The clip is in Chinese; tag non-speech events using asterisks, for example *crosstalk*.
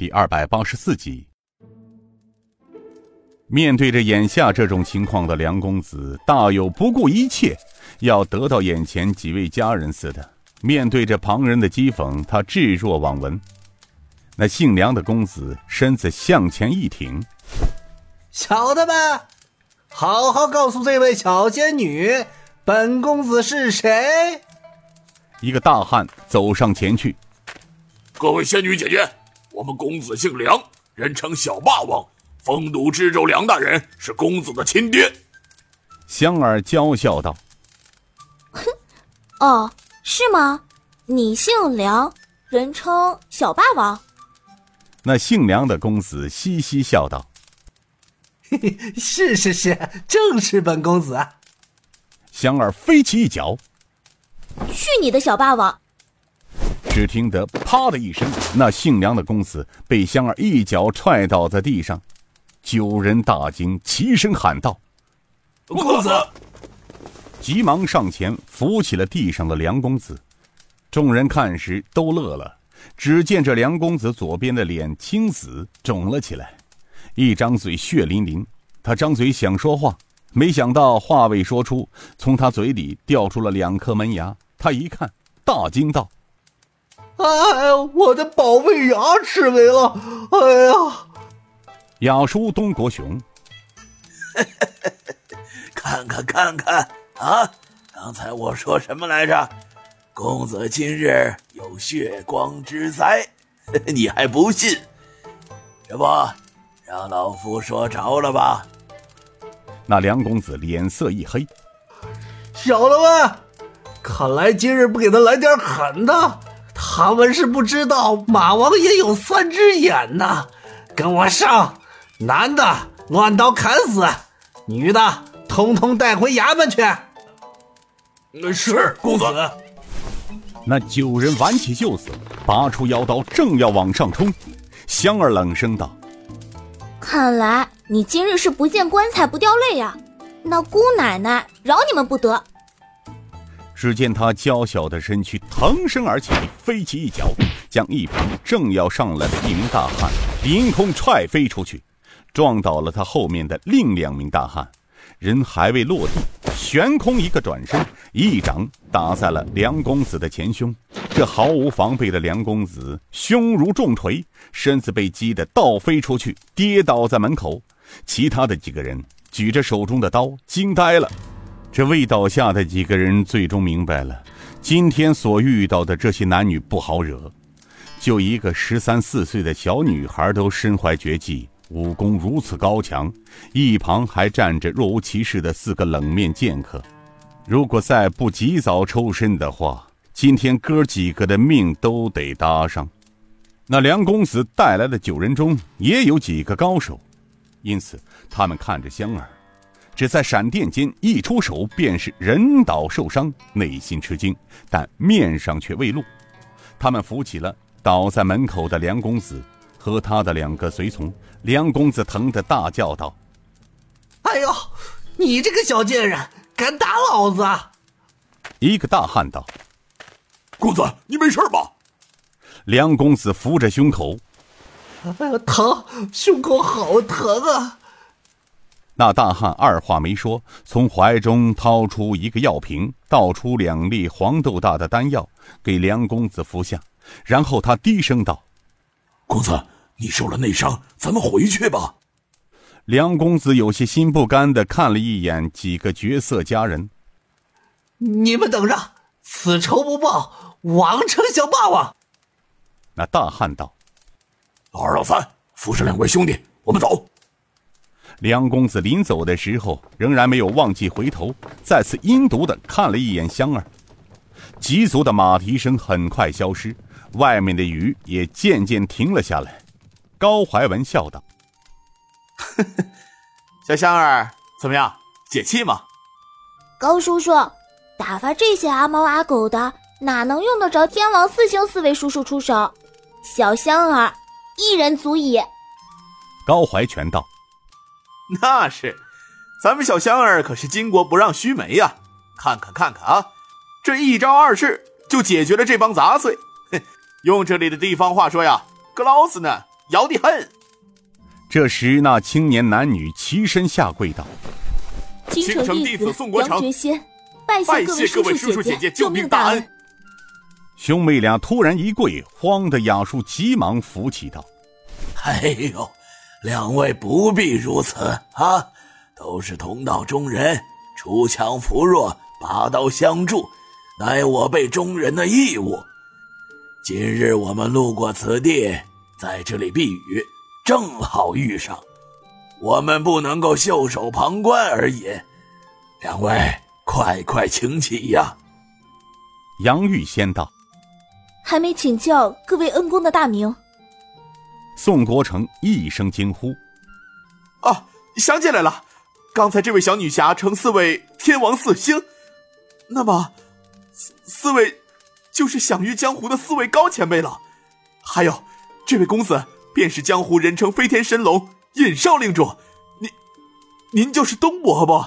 第二百八十四集。面对着眼下这种情况的梁公子，大有不顾一切要得到眼前几位家人似的。面对着旁人的讥讽，他置若罔闻。那姓梁的公子身子向前一挺：“小的们，好好告诉这位小仙女，本公子是谁。”一个大汉走上前去：“各位仙女姐姐，我们公子姓梁，人称小霸王。”丰都知州梁大人是公子的亲爹，香儿娇笑道：“哼，哦，是吗？你姓梁，人称小霸王。”那姓梁的公子嘻嘻笑道：“ *laughs* 嘿嘿，是是是，正是本公子。”香儿飞起一脚：“去你的小霸王！”只听得啪的一声，那姓梁的公子被香儿一脚踹倒在地上。九人大惊，齐声喊道：“公子！”急忙上前扶起了地上的梁公子。众人看时都乐了。只见这梁公子左边的脸青紫，肿了起来，一张嘴血淋淋。他张嘴想说话，没想到话未说出，从他嘴里掉出了两颗门牙。他一看，大惊道：“哎呀，我的宝贝牙齿没了！哎呀！”雅叔东国雄，*laughs* 看看看看啊！刚才我说什么来着？公子今日有血光之灾，*laughs* 你还不信？这不，让老夫说着了吧？那梁公子脸色一黑，小的们，看来今日不给他来点狠的，他们是不知道马王爷有三只眼呐！跟我上！男的乱刀砍死，女的通通带回衙门去。是公子。那九人挽起袖子，拔出腰刀，正要往上冲。香儿冷声道：“看来你今日是不见棺材不掉泪呀！那姑奶奶饶你们不得。”只见他娇小的身躯腾身而起，飞起一脚，将一旁正要上来的一名大汉凌空踹飞出去。撞倒了他后面的另两名大汉，人还未落地，悬空一个转身，一掌打在了梁公子的前胸。这毫无防备的梁公子胸如重锤，身子被击得倒飞出去，跌倒在门口。其他的几个人举着手中的刀，惊呆了。这未倒下的几个人最终明白了，今天所遇到的这些男女不好惹，就一个十三四岁的小女孩都身怀绝技。武功如此高强，一旁还站着若无其事的四个冷面剑客。如果再不及早抽身的话，今天哥几个的命都得搭上。那梁公子带来的九人中也有几个高手，因此他们看着香儿，只在闪电间一出手便是人倒受伤，内心吃惊，但面上却未露。他们扶起了倒在门口的梁公子。和他的两个随从，梁公子疼得大叫道：“哎呦，你这个小贱人，敢打老子！”一个大汉道：“公子，你没事吧？”梁公子扶着胸口：“哎呀，疼，胸口好疼啊！”那大汉二话没说，从怀中掏出一个药瓶，倒出两粒黄豆大的丹药给梁公子服下，然后他低声道。公子，你受了内伤，咱们回去吧。梁公子有些心不甘的看了一眼几个绝色佳人，你们等着，此仇不报，枉称小霸王。那大汉道：“老二、老三，扶着两位兄弟，我们走。”梁公子临走的时候，仍然没有忘记回头，再次阴毒的看了一眼香儿。急促的马蹄声很快消失。外面的雨也渐渐停了下来，高怀文笑道：“ *laughs* 小香儿，怎么样，解气吗？”高叔叔，打发这些阿猫阿狗的，哪能用得着天王四星四位叔叔出手？小香儿一人足矣。高怀全道：“ *laughs* 那是，咱们小香儿可是巾帼不让须眉呀！看看看看啊，这一招二式就解决了这帮杂碎。*laughs* ”哼用这里的地方话说呀，“格老子呢，摇的很。这时，那青年男女齐身下跪道：“京城弟子宋国成，拜谢各位叔叔姐姐救命大恩。”兄妹俩突然一跪，慌的雅叔急忙扶起道：“哎呦，两位不必如此啊，都是同道中人，锄强扶弱，拔刀相助，乃我辈中人的义务。今日我们路过此地，在这里避雨，正好遇上，我们不能够袖手旁观而已。两位快快请起呀！”杨玉仙道。还没请教各位恩公的大名。宋国成一声惊呼：“啊，想起来了！刚才这位小女侠称四位天王四星，那么四四位就是享誉江湖的四位高前辈了。还有，这位公子便是江湖人称飞天神龙尹少令主，您您就是东伯不？”